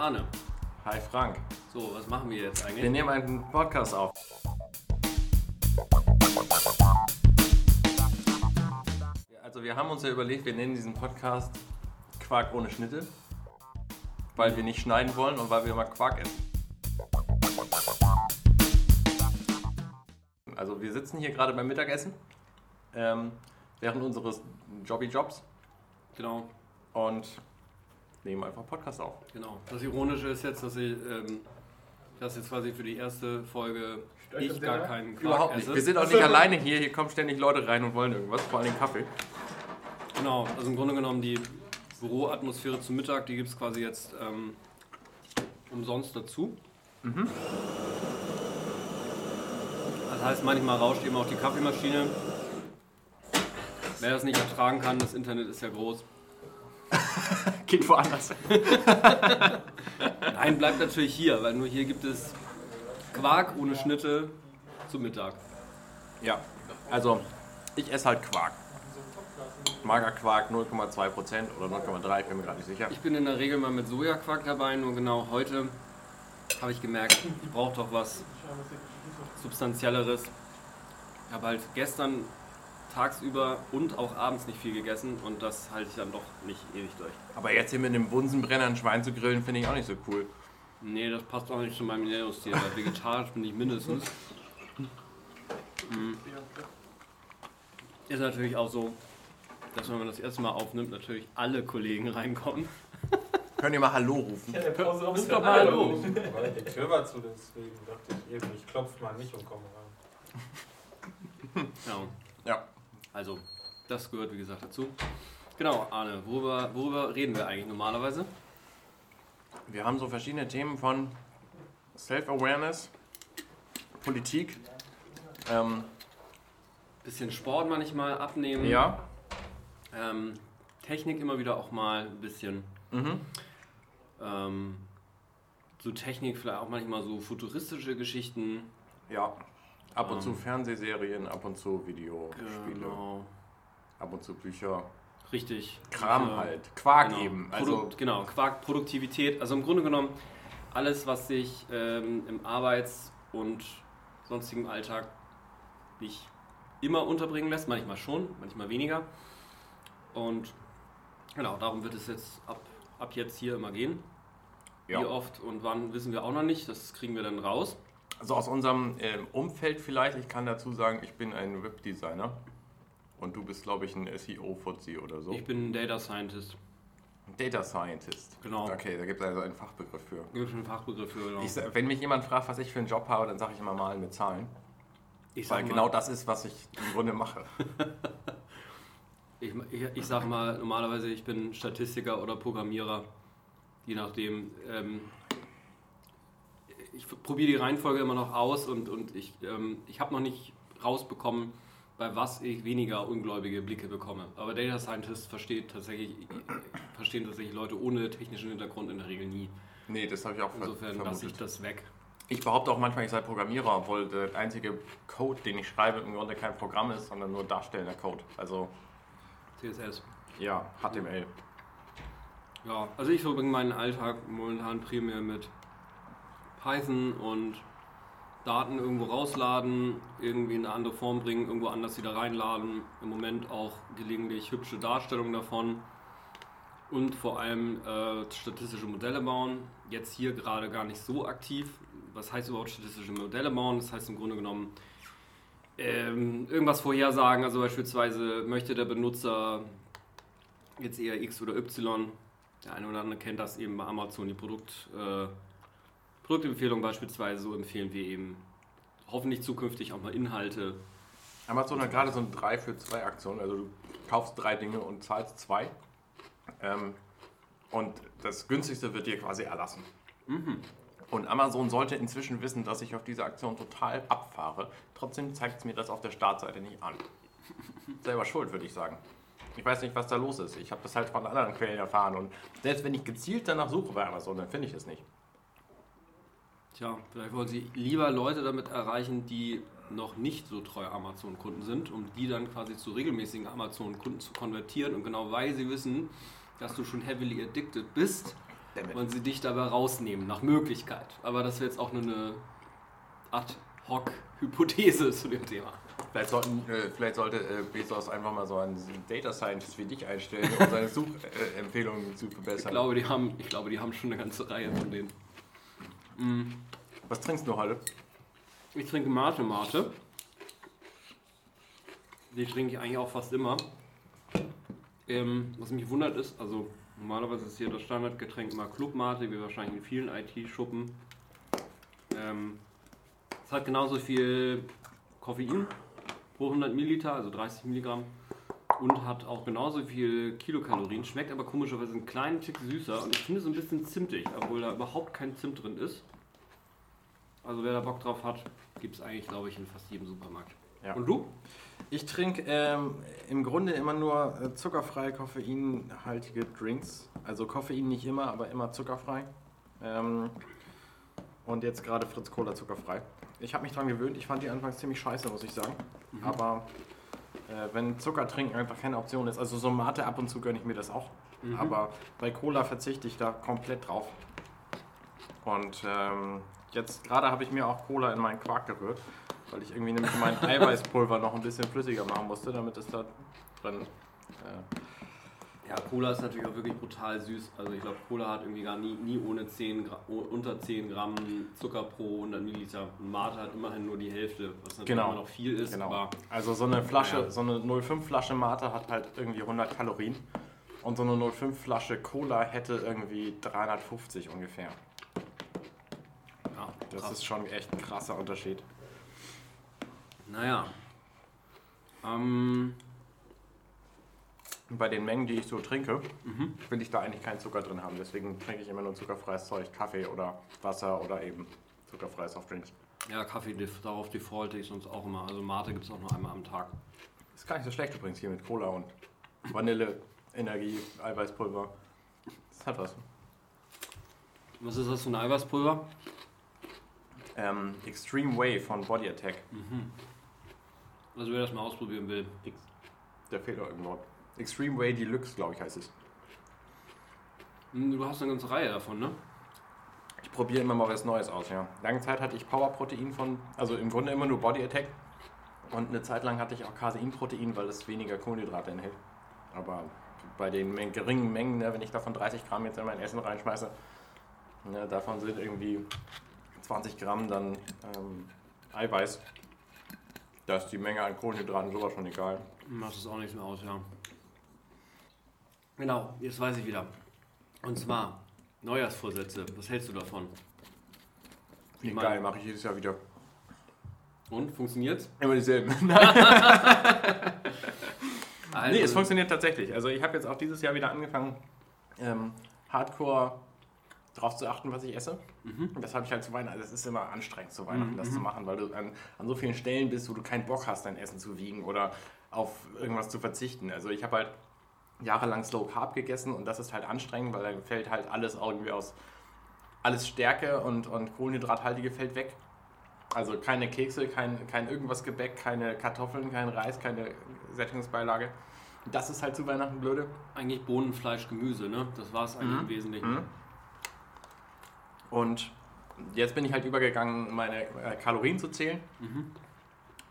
Arne. Hi Frank. So, was machen wir jetzt eigentlich? Wir nehmen einen Podcast auf. Also wir haben uns ja überlegt, wir nennen diesen Podcast Quark ohne Schnitte, weil wir nicht schneiden wollen und weil wir immer Quark essen. Also wir sitzen hier gerade beim Mittagessen ähm, während unseres Jobby-Jobs Genau, und nehmen einfach Podcast auf. genau. Das Ironische ist jetzt, dass ich, ähm, dass jetzt quasi für die erste Folge Stört ich das gar keinen Quark Überhaupt nicht. esse. Wir sind auch nicht alleine hier. Hier kommen ständig Leute rein und wollen irgendwas, vor allem Kaffee. Genau, also im Grunde genommen die Büroatmosphäre zum Mittag, die gibt es quasi jetzt ähm, umsonst dazu. Das heißt, manchmal rauscht eben auch die Kaffeemaschine. Wer das nicht ertragen kann, das Internet ist ja groß. Geht woanders. Nein, bleibt natürlich hier, weil nur hier gibt es Quark ohne Schnitte zum Mittag. Ja, also ich esse halt Quark. Magerquark 0,2% oder 0,3, ich bin mir gerade nicht sicher. Ich bin in der Regel mal mit Sojaquark dabei, nur genau heute habe ich gemerkt, ich brauche doch was Substanzielleres. Ich habe halt gestern tagsüber und auch abends nicht viel gegessen und das halte ich dann doch nicht ewig durch. Aber jetzt hier mit einem Bunsenbrenner ein Schwein zu grillen, finde ich auch nicht so cool. Nee, das passt auch nicht zu meinem Ernährungsstil, weil vegetarisch bin ich mindestens. Mm. Ist natürlich auch so, dass wenn man das erste Mal aufnimmt, natürlich alle Kollegen reinkommen. Könnt ihr mal Hallo rufen? Ja, der Pause Ruf doch mal Hallo. Weil die Tür war zu, deswegen dachte ich eben, ich klopfe mal nicht und komme rein. Ja, Ja. Also das gehört wie gesagt dazu. Genau, Arne, worüber, worüber reden wir eigentlich normalerweise? Wir haben so verschiedene Themen von Self-Awareness, Politik. Ähm, Bisschen Sport manchmal abnehmen. ja. Ähm, Technik immer wieder auch mal ein bisschen. Mhm. Ähm, so Technik, vielleicht auch manchmal so futuristische Geschichten. Ja. Ab und Ähm. zu Fernsehserien, ab und zu Videospiele, Genau. ab und zu Bücher. Richtig. Kram Bücher. halt. Quark Genau. eben. Also, Also genau, Quark, Produktivität. Also im Grunde genommen alles, was sich ähm, im Arbeits- und sonstigen Alltag nicht immer unterbringen lässt. Manchmal schon, manchmal weniger. Und genau, darum wird es jetzt ab, ab jetzt hier immer gehen. Ja. Wie oft und wann wissen wir auch noch nicht. Das kriegen wir dann raus. Also aus unserem ähm, Umfeld vielleicht, ich kann dazu sagen, ich bin ein Webdesigner und du bist, glaube ich, ein SEO-Fuzzi oder so. Ich bin Data Scientist. Data Scientist. Genau. Okay, da gibt es also einen Fachbegriff für. Gibt schon einen Fachbegriff für. Genau. Ich, wenn mich jemand fragt, was ich für einen Job habe, dann sage ich immer Malen mit Zahlen. Ich Weil genau mal, das ist, was ich im Grunde mache. ich, ich, ich sag mal, normalerweise ich bin Statistiker oder Programmierer, je nachdem. Ähm, ich probiere die Reihenfolge immer noch aus und, und ich, ähm, ich habe noch nicht rausbekommen, bei was ich weniger ungläubige Blicke bekomme. Aber Data Scientist versteht tatsächlich, verstehen tatsächlich Leute ohne technischen Hintergrund in der Regel nie. Nee, das habe ich auch Insofern lasse ich vermutet. das weg. Ich behaupte auch manchmal, ich sei Programmierer, obwohl der einzige Code, den ich schreibe, im Grunde kein Programm ist, sondern nur darstellender Code. Also CSS. ja, HTML. Ja, also ich verbringe meinen Alltag momentan primär mit Python und Daten irgendwo rausladen, irgendwie in eine andere Form bringen, irgendwo anders wieder reinladen. Im Moment auch gelegentlich hübsche Darstellungen davon und vor allem äh, statistische Modelle bauen. Jetzt hier gerade gar nicht so aktiv. Was heißt überhaupt statistische Modelle bauen? Das heißt im Grunde genommen ähm, irgendwas vorhersagen. Also beispielsweise möchte der Benutzer jetzt eher X oder Y. Der eine oder andere kennt das eben bei Amazon, die Produkt, äh, Produktempfehlung beispielsweise. So empfehlen wir eben hoffentlich zukünftig auch mal Inhalte. Amazon hat gerade so eine 3 für 2 Aktion. Also du kaufst drei Dinge und zahlst zwei. Ähm, und das günstigste wird dir quasi erlassen. Und Amazon sollte inzwischen wissen, dass ich auf diese Aktion total abfahre. Trotzdem zeigt es mir das auf der Startseite nicht an. Selber schuld, würde ich sagen. Ich weiß nicht, was da los ist. Ich habe das halt von anderen Quellen erfahren. Und selbst wenn ich gezielt danach suche bei Amazon, dann finde ich es nicht. Tja, vielleicht wollen Sie lieber Leute damit erreichen, die noch nicht so treu Amazon-Kunden sind, um die dann quasi zu regelmäßigen Amazon-Kunden zu konvertieren. Und genau weil sie wissen, dass du schon heavily addicted bist, Damit. und sie dich dabei rausnehmen, nach Möglichkeit. Aber das wäre jetzt auch nur eine Ad-Hoc-Hypothese zu dem Thema. Vielleicht, sollten, äh, vielleicht sollte äh, Bezos einfach mal so einen Data Scientist wie dich einstellen, um seine Suchempfehlungen zu Ich verbessern. glaube, die haben, ich glaube, die haben schon eine ganze Reihe von denen. Mm. Was trinkst du heute? Ich trinke Mate Mate. Die trinke ich eigentlich auch fast immer. Ähm, was mich wundert ist, also normalerweise ist hier das Standardgetränk immer Club Mate, wie wahrscheinlich in vielen IT-Schuppen. Ähm, es hat genauso viel Koffein pro 100 Milliliter, also 30 Milligramm. Und hat auch genauso viel Kilokalorien, schmeckt aber komischerweise einen kleinen Tick süßer und ich finde es ein bisschen zimtig, obwohl da überhaupt kein Zimt drin ist. Also wer da Bock drauf hat, gibt es eigentlich, glaube ich, in fast jedem Supermarkt. Ja. Und du? Ich trinke ähm, im Grunde immer nur äh, zuckerfreie, koffeinhaltige Drinks. Also Koffein nicht immer, aber immer zuckerfrei. Ähm, und jetzt gerade Fritz Cola zuckerfrei. Ich habe mich dran gewöhnt. Ich fand die anfangs ziemlich scheiße, muss ich sagen. Aber äh, wenn Zucker trinken einfach keine Option ist, also so Mate ab und zu gönne ich mir das auch. Aber bei Cola verzichte ich da komplett drauf. Und ähm, jetzt gerade habe ich mir auch Cola in meinen Quark gerührt, weil ich irgendwie nämlich mein Eiweißpulver noch ein bisschen flüssiger machen musste, damit es da drin. Äh, Ja, Cola ist natürlich auch wirklich brutal süß. Also ich glaube, Cola hat irgendwie gar nie, nie ohne 10 Gra oh, unter 10 Gramm Zucker pro 100 Milliliter. Und Mate hat immerhin nur die Hälfte, was natürlich Genau. immer noch viel ist. genau. Aber Also so eine Flasche, Ja. so eine 05 Flasche Mate hat halt irgendwie 100 Kalorien. Und so eine 05 Flasche Cola hätte irgendwie 350 ungefähr. ja, Das krass. ist schon echt ein krasser Unterschied. Naja. Ähm, bei den Mengen, die ich so trinke, will ich da eigentlich keinen Zucker drin haben. Deswegen trinke ich immer nur zuckerfreies Zeug, Kaffee oder Wasser oder eben zuckerfreie Softdrinks. ja, Kaffee, darauf defalte ich sonst auch immer. Also Mate gibt es auch nur einmal am Tag. Ist gar nicht so schlecht übrigens hier mit Cola und Vanille, Energie, Eiweißpulver. Das hat was. Was ist das für ein Eiweißpulver? Ähm, Extreme Way von Body Attack. Also wer das mal ausprobieren will. Der fehlt doch irgendwo. Extreme Way Deluxe, glaube ich, heißt es. Hm, Du hast eine ganze Reihe davon, ne? Ich probiere immer mal was Neues aus, ja. Lange Zeit hatte ich Powerprotein von, also im Grunde immer nur Body Attack. Und eine Zeit lang hatte ich auch Caseinprotein, weil es weniger Kohlenhydrate enthält. Aber bei den geringen Mengen, ne, wenn ich davon 30 Gramm jetzt in mein Essen reinschmeiße, ne, davon sind irgendwie 20 Gramm dann ähm, Eiweiß. Da ist die Menge an Kohlenhydraten sowas schon egal. Macht es auch nichts mehr aus, ja. Genau, jetzt weiß ich wieder. Und zwar Neujahrsvorsätze. Was hältst du davon? Nee, Mann. geil, mache ich jedes Jahr wieder. Und funktioniert's? Immer dieselben. Also, Nee, es funktioniert tatsächlich. Also ich habe jetzt auch dieses Jahr wieder angefangen, ähm, Hardcore darauf zu achten, was ich esse. Und das habe ich halt zu Weihnachten. Das ist immer anstrengend zu Weihnachten, das zu machen, weil du an, an so vielen Stellen bist, wo du keinen Bock hast, dein Essen zu wiegen oder auf irgendwas zu verzichten. Also ich habe halt jahrelang Slow Carb gegessen und das ist halt anstrengend, weil dann fällt halt alles irgendwie aus, alles Stärke und, und Kohlenhydrathaltige fällt weg. Also keine Kekse, kein, kein irgendwas Gebäck, keine Kartoffeln, kein Reis, keine Sättigungsbeilage. Das ist halt zu Weihnachten blöde. eigentlich Bohnen, Fleisch, Gemüse, ne? Das war es eigentlich im Wesentlichen. Mhm. Und jetzt bin ich halt übergegangen, meine äh, Kalorien zu zählen. Mhm.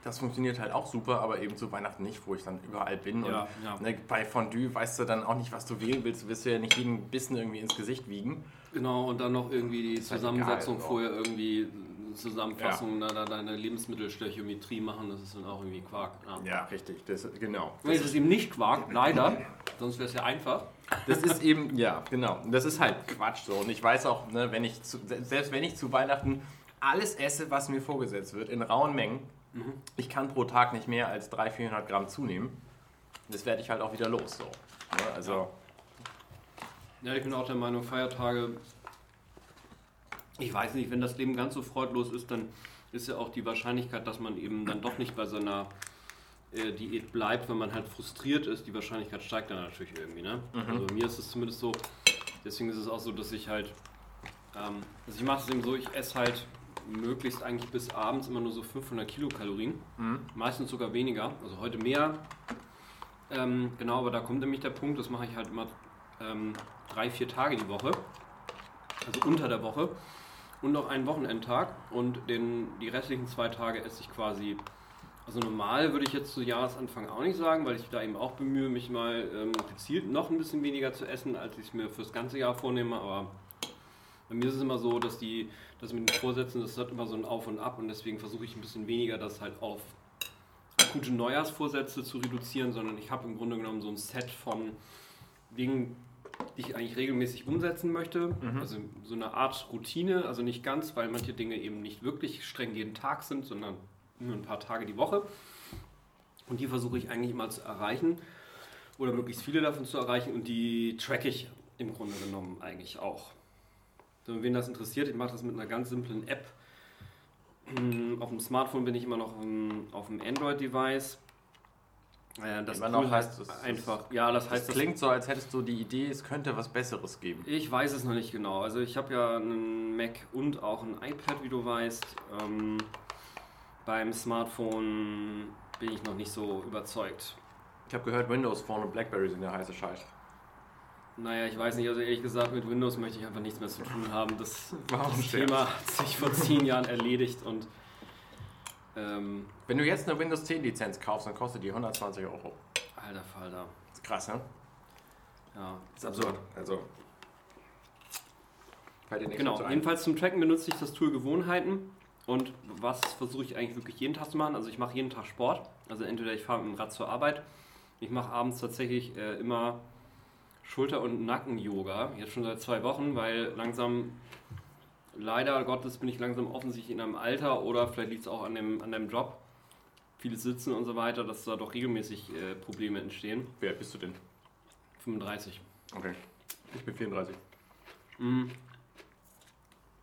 Das funktioniert halt auch super, aber eben zu Weihnachten nicht, wo ich dann überall bin. Ja, und ja. Ne, bei Fondue weißt du dann auch nicht, was du wählen willst. Du willst ja nicht jeden Bissen irgendwie ins Gesicht wiegen. Genau, und dann noch irgendwie die halt Zusammensetzung egal, vorher irgendwie Zusammenfassung, da, da deine Lebensmittelstöchiometrie machen, das ist dann auch irgendwie Quark. Ja. Ja, richtig. Das, genau. Nee, das ist eben nicht Quark, leider. Sonst wäre es ja einfach. Das ist eben, ja, genau. Das ist halt Quatsch so. Und ich weiß auch, ne, wenn ich zu, selbst wenn ich zu Weihnachten alles esse, was mir vorgesetzt wird, in rauen Mengen, ich kann pro Tag nicht mehr als 300, 400 Gramm zunehmen. Das werde ich halt auch wieder los. So. Ne, also, Ja, ich bin auch der Meinung, Feiertage, ich weiß nicht, wenn das Leben ganz so freudlos ist, dann ist ja auch die Wahrscheinlichkeit, dass man eben dann doch nicht bei seiner äh, Diät bleibt, wenn man halt frustriert ist, die Wahrscheinlichkeit steigt dann natürlich irgendwie. Ne? Also bei mir ist es zumindest so, deswegen ist es auch so, dass ich halt, ähm, also ich mache es eben so, ich esse halt möglichst eigentlich bis abends immer nur so 500 Kilokalorien, meistens sogar weniger, also heute mehr. Ähm, genau, aber da kommt nämlich der Punkt, das mache ich halt immer ähm, drei, vier Tage die Woche. Also unter der Woche. Und noch einen Wochenendtag. Und den, die restlichen zwei Tage esse ich quasi. Also normal würde ich jetzt zu Jahresanfang auch nicht sagen, weil ich da eben auch bemühe, mich mal ähm, gezielt noch ein bisschen weniger zu essen, als ich es mir fürs ganze Jahr vornehme. Aber bei mir ist es immer so, dass die, das mit den Vorsätzen, das hat immer so ein Auf und Ab und deswegen versuche ich ein bisschen weniger das halt auf gute Neujahrsvorsätze zu reduzieren, sondern ich habe im Grunde genommen so ein Set von Dingen, die ich eigentlich regelmäßig umsetzen möchte. Also so eine Art Routine, also nicht ganz, weil manche Dinge eben nicht wirklich streng jeden Tag sind, sondern nur ein paar Tage die Woche. Und die versuche ich eigentlich immer zu erreichen oder möglichst viele davon zu erreichen und die track ich im Grunde genommen eigentlich auch. So, wen das interessiert, ich mache das mit einer ganz simplen App. Hm, Auf dem Smartphone bin ich immer noch ähm, auf dem Android-Device. Äh, Das Immer noch Tool heißt es- einfach, ja, das Das heißt, das klingt so, als hättest du die Idee, es könnte was Besseres geben. Ich weiß es noch nicht genau. Also ich habe ja einen Mac und auch ein iPad, wie du weißt. Ähm, beim Smartphone bin ich noch nicht so überzeugt. Ich habe gehört, Windows Phone und Blackberry sind der heiße Scheiß. Naja, ich weiß nicht, also ehrlich gesagt, mit Windows möchte ich einfach nichts mehr zu tun haben. Das, das? Thema hat sich vor zehn Jahren erledigt und ähm, Wenn du jetzt eine Windows 10 Lizenz kaufst, dann kostet die 120 Euro. alter Falter. Ist krass, ne? Ja. Ist absurd. Also. Genau, jedenfalls zum Tracken benutze ich das Tool Gewohnheiten. Und was versuche ich eigentlich wirklich jeden Tag zu machen? Also ich mache jeden Tag Sport. Also entweder ich fahre mit dem Rad zur Arbeit. Ich mache abends tatsächlich äh, immer Schulter- und Nacken-Yoga. Jetzt schon seit zwei Wochen, weil langsam, leider Gottes, bin ich langsam offensichtlich in einem Alter oder vielleicht liegt es auch an dem, an dem Job. Vieles Sitzen und so weiter, dass da doch regelmäßig äh, Probleme entstehen. Wer bist du denn? 35. Okay. Ich bin 34. Mhm.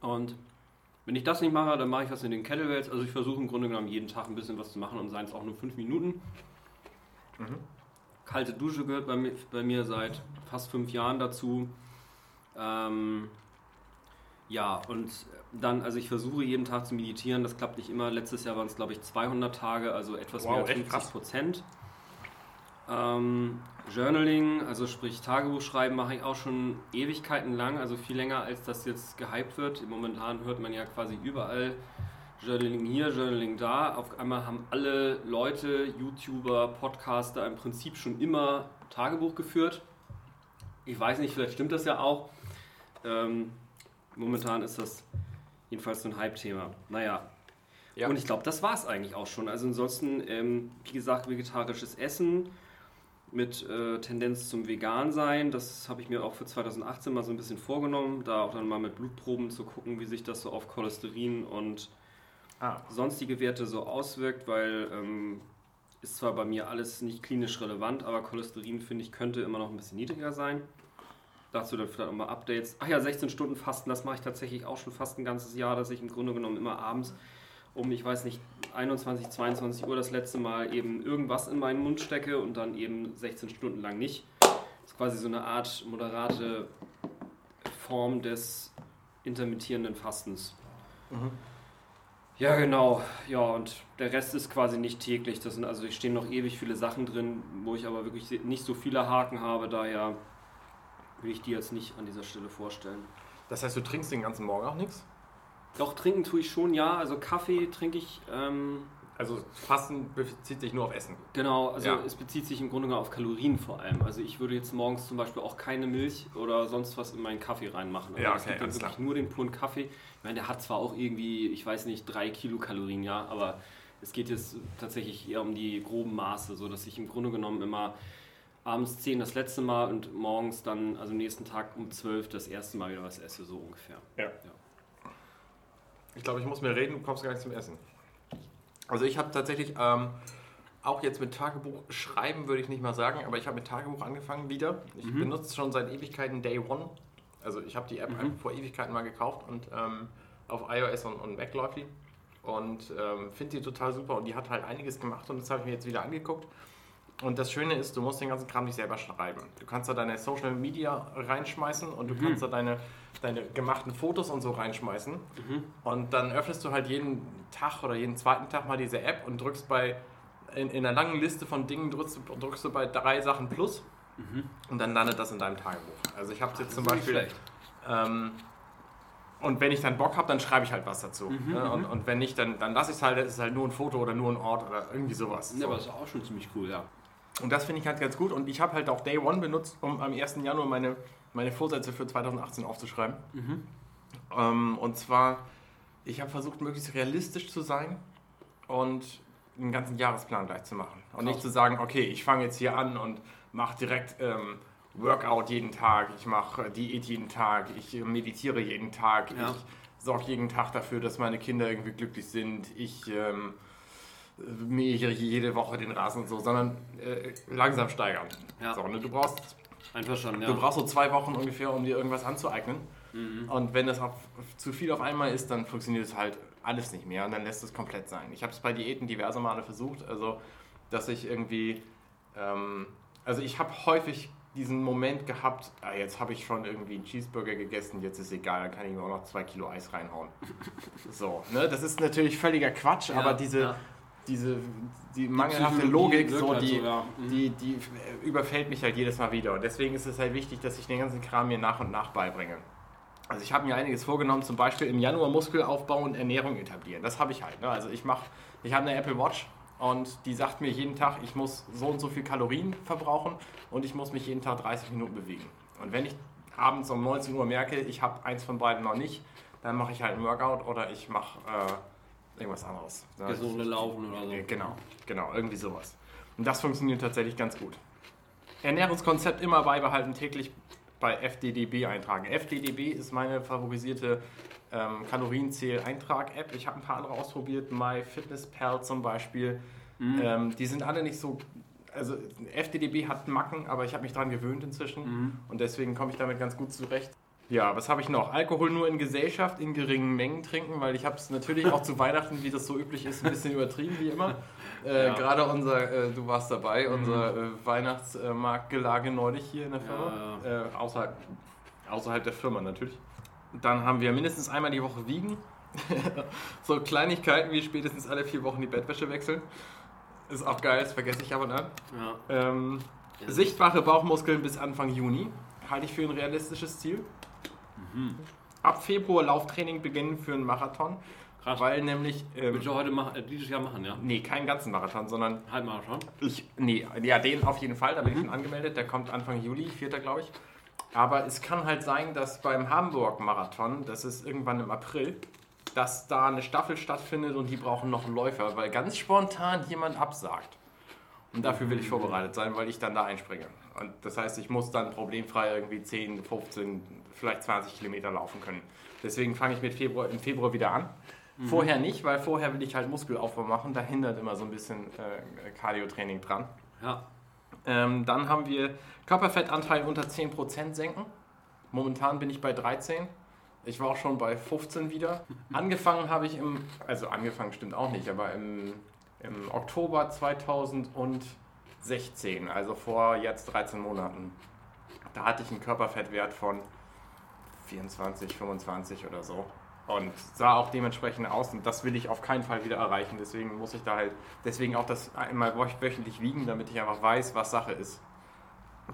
Und wenn ich das nicht mache, dann mache ich was in den Kettlebells. Also ich versuche im Grunde genommen jeden Tag ein bisschen was zu machen und seien es auch nur fünf Minuten. Kalte Dusche gehört bei mir, bei mir seit fast fünf Jahren dazu. Ähm, ja, und dann, also ich versuche jeden Tag zu meditieren. Das klappt nicht immer. Letztes Jahr waren es, glaube ich, 200 Tage, also etwas Wow, mehr als echt 50 krass. Prozent. Ähm, Journaling, also sprich Tagebuch schreiben, mache ich auch schon Ewigkeiten lang, also viel länger als das jetzt gehypt wird. Momentan hört man ja quasi überall Journaling hier, Journaling da. Auf einmal haben alle Leute, YouTuber, Podcaster im Prinzip schon immer Tagebuch geführt. Ich weiß nicht, vielleicht stimmt das ja auch. Ähm, momentan ist das jedenfalls so ein Hype-Thema. Naja, Ja. und ich glaube, das war es eigentlich auch schon. Also ansonsten, ähm, wie gesagt, vegetarisches Essen mit äh, Tendenz zum Vegan-Sein. Das habe ich mir auch für 2018 mal so ein bisschen vorgenommen, da auch dann mal mit Blutproben zu gucken, wie sich das so auf Cholesterin und Ah. sonstige Werte so auswirkt, weil ähm, ist zwar bei mir alles nicht klinisch relevant, aber Cholesterin, finde ich, könnte immer noch ein bisschen niedriger sein. Dazu dann vielleicht auch mal Updates. Ach ja, 16 Stunden Fasten, das mache ich tatsächlich auch schon fast ein ganzes Jahr, dass ich im Grunde genommen immer abends um, ich weiß nicht, 21, 22 Uhr das letzte Mal eben irgendwas in meinen Mund stecke und dann eben 16 Stunden lang nicht. Das ist quasi so eine Art moderate Form des intermittierenden Fastens. Ja, genau. Ja, und der Rest ist quasi nicht täglich. Das sind also, ich stehen noch ewig viele Sachen drin, wo ich aber wirklich nicht so viele Haken habe. Daher will ich die jetzt nicht an dieser Stelle vorstellen. Das heißt, du trinkst den ganzen Morgen auch nichts? Doch, trinken tue ich schon, ja. Also Kaffee trinke ich, ähm, Also Fasten bezieht sich nur auf Essen. genau, also Ja. es bezieht sich im Grunde genommen auf Kalorien vor allem. Also ich würde jetzt morgens zum Beispiel auch keine Milch oder sonst was in meinen Kaffee reinmachen. Also Ja, es okay, gibt dann wirklich klar. nur den puren Kaffee. Ich meine, der hat zwar auch irgendwie, ich weiß nicht, drei Kilokalorien, ja, aber es geht jetzt tatsächlich eher um die groben Maße, so dass ich im Grunde genommen immer abends 10 das letzte Mal und morgens dann, also nächsten Tag um 12 das erste Mal wieder was esse, so ungefähr. Ja. Ich glaube, ich muss mehr reden, du kommst gar nicht zum Essen. Also ich habe tatsächlich ähm, auch jetzt mit Tagebuch schreiben, würde ich nicht mal sagen, aber ich habe mit Tagebuch angefangen wieder. Ich Mhm. benutze schon seit Ewigkeiten Day One. Also ich habe die App Mhm. einfach vor Ewigkeiten mal gekauft und ähm, auf iOS und, und Mac läuft die. Und ähm, finde die total super und die hat halt einiges gemacht und das habe ich mir jetzt wieder angeguckt. Und das Schöne ist, du musst den ganzen Kram nicht selber schreiben. Du kannst da deine Social Media reinschmeißen und du Mhm. kannst da deine, deine gemachten Fotos und so reinschmeißen. Mhm. Und dann öffnest du halt jeden Tag oder jeden zweiten Tag mal diese App und drückst bei, in, in einer langen Liste von Dingen, drückst, du- drückst du bei drei Sachen plus und dann landet das in deinem Tagebuch. Also ich habe jetzt zum Mhm. Beispiel ähm, Und wenn ich dann Bock habe, dann schreibe ich halt was dazu. ne? und, und wenn nicht, dann, dann lasse ich es halt, es ist halt nur ein Foto oder nur ein Ort oder irgendwie sowas. Ja, So. aber das ist auch schon ziemlich cool, ja. Und das finde ich halt ganz gut. Und ich habe halt auch Day One benutzt, um am 1. Januar meine, meine Vorsätze für 2018 aufzuschreiben. Ähm, und zwar, ich habe versucht, möglichst realistisch zu sein und einen ganzen Jahresplan gleich zu machen. Und nicht zu sagen, okay, ich fange jetzt hier an und mache direkt ähm, Workout jeden Tag, ich mache Diät jeden Tag, ich äh, meditiere jeden Tag, Ja. ich sorge jeden Tag dafür, dass meine Kinder irgendwie glücklich sind, ich ähm, mähe jede Woche den Rasen und so, sondern äh, langsam steigern. Ja. So, ne, du, brauchst, Einverstanden, ja. du brauchst so zwei Wochen ungefähr, um dir irgendwas anzueignen. Und wenn das auf, zu viel auf einmal ist, dann funktioniert es halt alles nicht mehr und dann lässt es komplett sein. Ich habe es bei Diäten diverse Male versucht, also dass ich irgendwie, ähm, also ich habe häufig diesen Moment gehabt, ah, jetzt habe ich schon irgendwie einen Cheeseburger gegessen, jetzt ist egal, dann kann ich mir auch noch zwei Kilo Eis reinhauen. So, ne? Das ist natürlich völliger Quatsch, Ja, aber diese, ja. Diese die mangelhafte Psychologie Logik, so, halt die, so, ja. Mhm. die, die überfällt mich halt jedes Mal wieder. Und deswegen ist es halt wichtig, dass ich den ganzen Kram mir nach und nach beibringe. Also ich habe mir einiges vorgenommen, zum Beispiel im Januar Muskelaufbau und Ernährung etablieren. Das habe ich halt. Ne? Also ich mache, ich habe eine Apple Watch und die sagt mir jeden Tag, ich muss so und so viel Kalorien verbrauchen und ich muss mich jeden Tag 30 Minuten bewegen. Und wenn ich abends um 19 Uhr merke, ich habe eins von beiden noch nicht, dann mache ich halt ein Workout oder ich mache äh, irgendwas anderes. Gesunde Laufen oder so. Genau, genau, irgendwie sowas. Und das funktioniert tatsächlich ganz gut. Ernährungskonzept immer beibehalten, täglich bei FDDB eintragen. FDDB ist meine favorisierte ähm, Kalorienzähl-Eintrag-App. Ich habe ein paar andere ausprobiert, MyFitnessPal zum Beispiel. Ähm, die sind alle nicht so. Also FDDB hat Macken, aber ich habe mich daran gewöhnt inzwischen und deswegen komme ich damit ganz gut zurecht. Ja, was habe ich noch? Alkohol nur in Gesellschaft, in geringen Mengen trinken, weil ich habe es natürlich auch zu Weihnachten, wie das so üblich ist, ein bisschen übertrieben wie immer. Äh, Ja. Gerade unser, äh, du warst dabei, unser äh, Weihnachtsmarktgelage neulich hier in der Firma. Ja, Äh, außerhalb, außerhalb der Firma natürlich. Dann haben wir mindestens einmal die Woche wiegen. so Kleinigkeiten wie spätestens alle vier Wochen die Bettwäsche wechseln. Ist auch geil, das vergesse ich ab und an. Ja. Ähm, sichtbare Bauchmuskeln bis Anfang Juni halte ich für ein realistisches Ziel. Ab Februar Lauftraining beginnen für einen Marathon, Krass. weil nämlich ähm, Willst du heute mach, äh, dieses Jahr machen, ja? nee keinen ganzen Marathon, sondern Halbmarathon. ich nee ja den auf jeden Fall, da bin ich schon angemeldet, der kommt Anfang Juli, 4. glaube ich. Aber es kann halt sein, dass beim Hamburg Marathon, das ist irgendwann im April, dass da eine Staffel stattfindet und die brauchen noch einen Läufer, weil ganz spontan jemand absagt. Und dafür will ich vorbereitet sein, weil ich dann da einspringe. Und das heißt, ich muss dann problemfrei irgendwie 10, 15, vielleicht 20 Kilometer laufen können. Deswegen fange ich mit Februar, im Februar wieder an. Vorher nicht, weil vorher will ich halt Muskelaufbau machen. Da hindert immer so ein bisschen äh, Cardio-Training dran. Ja. Ähm, dann haben wir Körperfettanteil unter 10% senken. Momentan bin ich bei 13. Ich war auch schon bei 15 wieder. Angefangen habe ich im, also angefangen stimmt auch nicht, aber im, im Oktober 2016, also vor jetzt 13 Monaten, da hatte ich einen Körperfettwert von 24, 25 oder so. Und sah auch dementsprechend aus und das will ich auf keinen Fall wieder erreichen. Deswegen muss ich da halt, deswegen auch das einmal wöch- wöchentlich wiegen, damit ich einfach weiß, was Sache ist.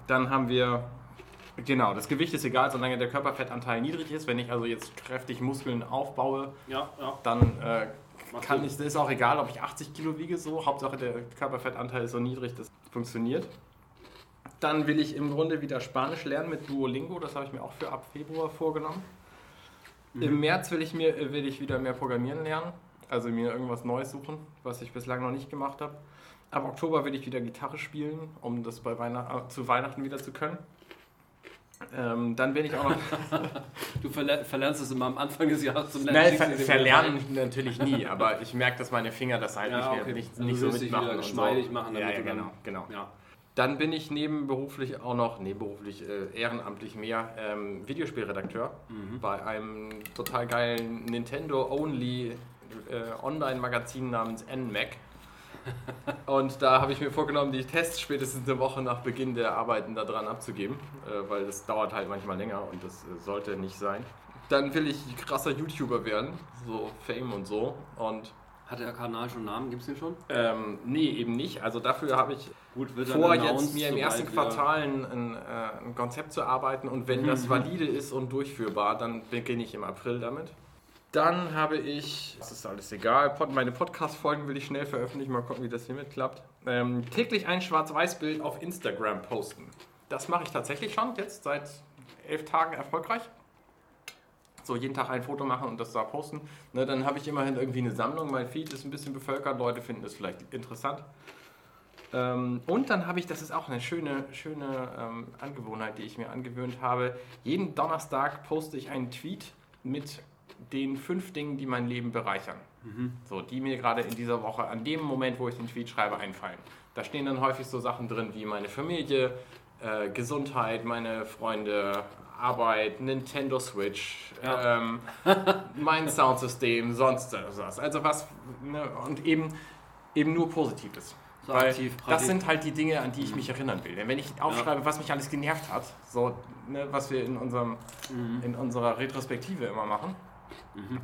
Dann haben wir, genau, das Gewicht ist egal, solange der Körperfettanteil niedrig ist. Wenn ich also jetzt kräftig Muskeln aufbaue, Ja, ja. dann äh, kann ich, ist auch egal, ob ich 80 Kilo wiege, so. Hauptsache der Körperfettanteil ist so niedrig, das funktioniert. Dann will ich im Grunde wieder Spanisch lernen mit Duolingo, das habe ich mir auch für ab Februar vorgenommen. Im März will ich, mir, will ich wieder mehr Programmieren lernen, also mir irgendwas Neues suchen, was ich bislang noch nicht gemacht habe. Ab Oktober will ich wieder Gitarre spielen, um das bei Weihnacht, äh, zu Weihnachten wieder zu können. Ähm, dann bin ich auch noch Du verler verlernst es immer am Anfang des Jahres zum Nein, Lernen. ver verlernen natürlich nie, aber ich merke, dass meine Finger das halt Ja, nicht, mehr, okay. nicht, Also nicht so mitmachen. wieder geschmeidig so. machen, Ja, ja, genau, genau. Ja. Dann bin ich nebenberuflich auch noch, nebenberuflich, äh, ehrenamtlich mehr, ähm, Videospielredakteur Mhm. bei einem total geilen Nintendo-Only äh, Online-Magazin namens NMAC. Und da habe ich mir vorgenommen, die Tests spätestens eine Woche nach Beginn der Arbeiten daran abzugeben, äh, weil das dauert halt manchmal länger und das äh, sollte nicht sein. Dann will ich krasser YouTuber werden, so Fame und so. Und Hat der Kanal schon einen Namen? Gibt es den schon? Ähm, nee, eben nicht. Also dafür habe ich Gut, wird vor, jetzt mir im ersten Quartal ein, ein, äh, ein Konzept zu arbeiten und wenn das Mhm. valide ist und durchführbar, dann beginne ich im April damit. Dann habe ich, das ist alles egal, meine Podcast-Folgen will ich schnell veröffentlichen, mal gucken, wie das hiermit klappt. Ähm, täglich ein Schwarz-Weiß-Bild auf Instagram posten. Das mache ich tatsächlich schon, jetzt seit elf Tagen erfolgreich. So jeden Tag ein Foto machen und das da posten. Ne, dann habe ich immerhin irgendwie eine Sammlung. Mein Feed ist ein bisschen bevölkert. Leute finden es vielleicht interessant. Ähm, und dann habe ich, das ist auch eine schöne, schöne ähm, Angewohnheit, die ich mir angewöhnt habe. Jeden Donnerstag poste ich einen Tweet mit den fünf Dingen, die mein Leben bereichern. So, die mir gerade in dieser Woche, an dem Moment, wo ich den Tweet schreibe, einfallen. Da stehen dann häufig so Sachen drin wie meine Familie, äh, Gesundheit, meine Freunde, Arbeit, Nintendo Switch, Ja. ähm, mein Soundsystem, sonst was. Also was, ne, und eben, eben nur Positives. So Weil aktiv, das sind halt die Dinge, an die ich mich erinnern will. Denn wenn ich aufschreibe, was mich alles genervt hat, so, ne, was wir in, unserem, in unserer Retrospektive immer machen,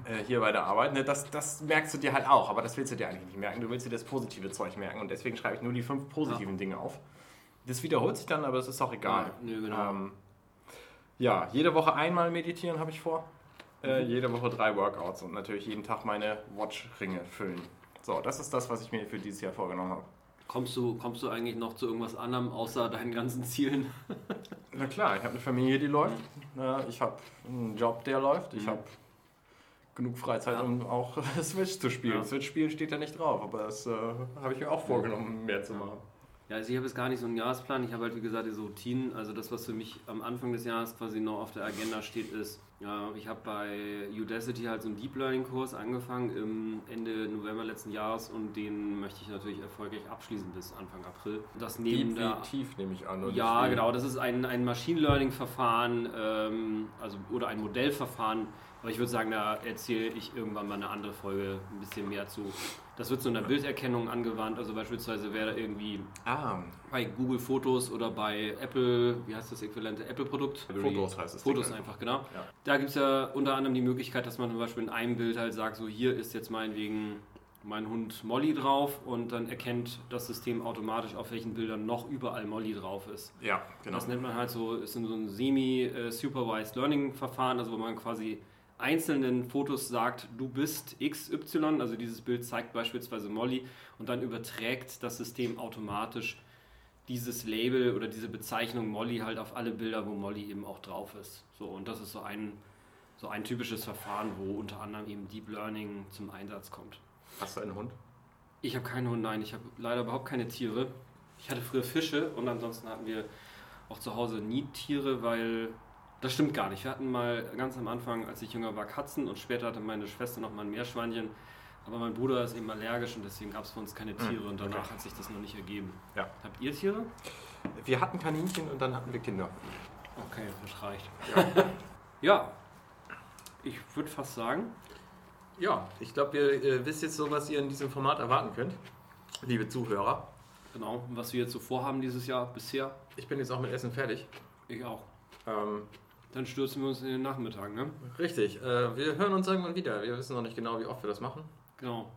äh, hier bei der Arbeit, ne, das, das merkst du dir halt auch, aber das willst du dir eigentlich nicht merken. Du willst dir das positive Zeug merken und deswegen schreibe ich nur die fünf positiven Dinge auf. Das wiederholt sich dann, aber das ist auch egal. Ja, nö, genau. Ähm, ja, jede Woche einmal meditieren habe ich vor. Äh, jede Woche drei Workouts und natürlich jeden Tag meine Watch-Ringe füllen. So, das ist das, was ich mir für dieses Jahr vorgenommen habe. Kommst du, kommst du eigentlich noch zu irgendwas anderem außer deinen ganzen Zielen? Na klar, ich habe eine Familie, die läuft. Ja, ich habe einen Job, der läuft. Ich Mhm. habe genug Freizeit, Ja. um auch Switch zu spielen. Ja. Switch spielen steht da nicht drauf, aber das äh, habe ich mir auch vorgenommen, mehr zu machen. Ja, also ich habe jetzt gar nicht so einen Jahresplan. Ich habe halt, wie gesagt, diese Routinen. Also das, was für mich am Anfang des Jahres quasi noch auf der Agenda steht, ist, ja, ich habe bei Udacity halt so einen Deep Learning Kurs angefangen im Ende November letzten Jahres und den möchte ich natürlich erfolgreich abschließen bis Anfang April. Das neben der tief nehme ich an. Ja, genau. Das ist ein, ein Machine Learning-Verfahren ähm, also, oder ein Modellverfahren. Aber ich würde sagen, da erzähle ich irgendwann mal eine andere Folge ein bisschen mehr zu. Das wird so in der Bilderkennung angewandt. Also beispielsweise wäre da irgendwie Ah, bei Google Fotos oder bei Apple, wie heißt das äquivalente Apple-Produkt? Fotos heißt es. Fotos Ding einfach, genau. Ja. Da gibt es ja unter anderem die Möglichkeit, dass man zum Beispiel in einem Bild halt sagt, so hier ist jetzt meinetwegen mein Hund Molly drauf und dann erkennt das System automatisch, auf welchen Bildern noch überall Molly drauf ist. Ja, genau. Das nennt man halt so, ist so ein semi-supervised Learning-Verfahren, also wo man quasi einzelnen Fotos sagt, du bist XY, also dieses Bild zeigt beispielsweise Molly und dann überträgt das System automatisch dieses Label oder diese Bezeichnung Molly halt auf alle Bilder, wo Molly eben auch drauf ist. So, und das ist so ein, so ein typisches Verfahren, wo unter anderem eben Deep Learning zum Einsatz kommt. Hast du einen Hund? Ich habe keinen Hund, nein, ich habe leider überhaupt keine Tiere. Ich hatte früher Fische und ansonsten hatten wir auch zu Hause nie Tiere, weil das stimmt gar nicht. Wir hatten mal ganz am Anfang, als ich jünger war, Katzen und später hatte meine Schwester noch mal ein Meerschweinchen. Aber mein Bruder ist eben allergisch und deswegen gab es für uns keine Tiere und danach okay. hat sich das noch nicht ergeben. Ja. Habt ihr Tiere? Wir hatten Kaninchen und dann hatten wir Kinder. Okay, das reicht. Ja, ich würde fast sagen, Ja, ich glaube, ihr äh, wisst jetzt so, was ihr in diesem Format erwarten könnt, liebe Zuhörer. genau, was wir jetzt so vorhaben dieses Jahr bisher. Ich bin jetzt auch mit Essen fertig. Ich auch. Ähm, Dann stürzen wir uns in den Nachmittag, ne? richtig, äh, wir hören uns irgendwann wieder. Wir wissen noch nicht genau, wie oft wir das machen. Genau.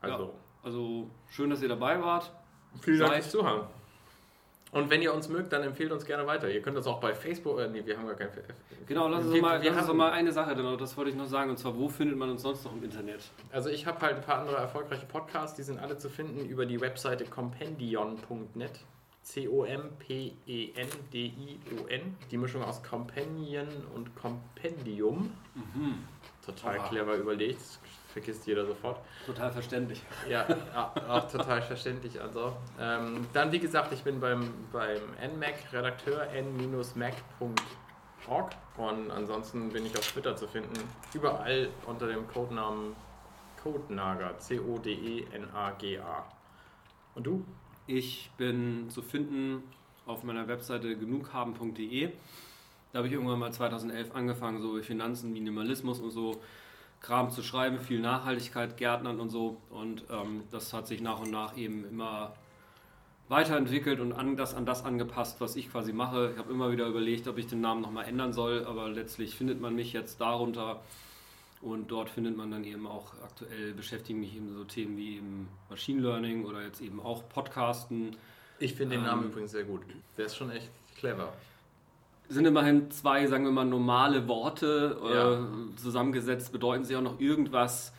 Also, Also schön, dass ihr dabei wart. vielen Dank fürs Zuhören. Und wenn ihr uns mögt, dann empfehlt uns gerne weiter. Ihr könnt das auch bei Facebook, äh, nee, wir haben gar kein Facebook. Genau, lass uns wir, mal, wir lass uns mal eine Sache, genau, das wollte ich noch sagen, und zwar, wo findet man uns sonst noch im Internet? Also ich habe halt ein paar andere erfolgreiche Podcasts, die sind alle zu finden über die Webseite compendion.net. C-O-M-P-E-N-D-I-O-N. Die Mischung aus Companion und Compendium. Total Oha. clever überlegt, vergisst jeder sofort. Total verständlich. Ja, ja, auch total verständlich. Also. Ähm, dann, wie gesagt, ich bin beim, beim NMAC, Redakteur n-mac.org. Und ansonsten bin ich auf Twitter zu finden. Überall unter dem Codenamen Codenager. C-O-D-E-N-A-G-A. Und du? Ich bin zu finden auf meiner Webseite genughaben.de. Da habe ich irgendwann mal 2011 angefangen, so Finanzen, Minimalismus und so Kram zu schreiben, viel Nachhaltigkeit, Gärtnern und so. Und ähm, das hat sich nach und nach eben immer weiterentwickelt und an das, an das angepasst, was ich quasi mache. Ich habe immer wieder überlegt, ob ich den Namen nochmal ändern soll, aber letztlich findet man mich jetzt darunter. Und dort findet man dann eben auch aktuell beschäftigen mich eben so Themen wie eben Machine Learning oder jetzt eben auch Podcasten. Ich finde den Namen Ähm, übrigens sehr gut. Der ist schon echt clever. Sind immerhin zwei, sagen wir mal, normale Worte äh, Ja. zusammengesetzt, bedeuten sie auch noch irgendwas.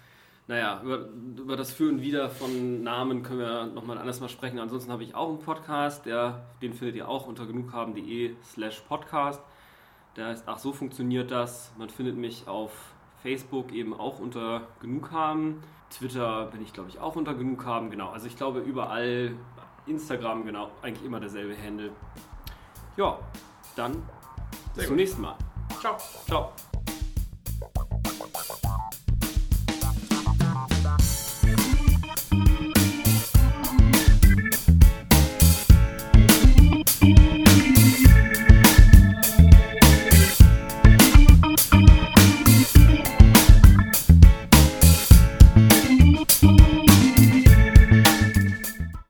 Naja, über, über das Für und Wider von Namen können wir nochmal anders mal sprechen. Ansonsten habe ich auch einen Podcast, der, den findet ihr auch unter genughaben.de slash podcast. Der heißt, ach so funktioniert das. Man findet mich auf Facebook eben auch unter Genughaben. Twitter bin ich, glaube ich, auch unter Genughaben. Genau, also ich glaube überall, Instagram, genau, eigentlich immer derselbe Handle. Ja, dann bis zum nächsten Mal. Ciao. Ciao.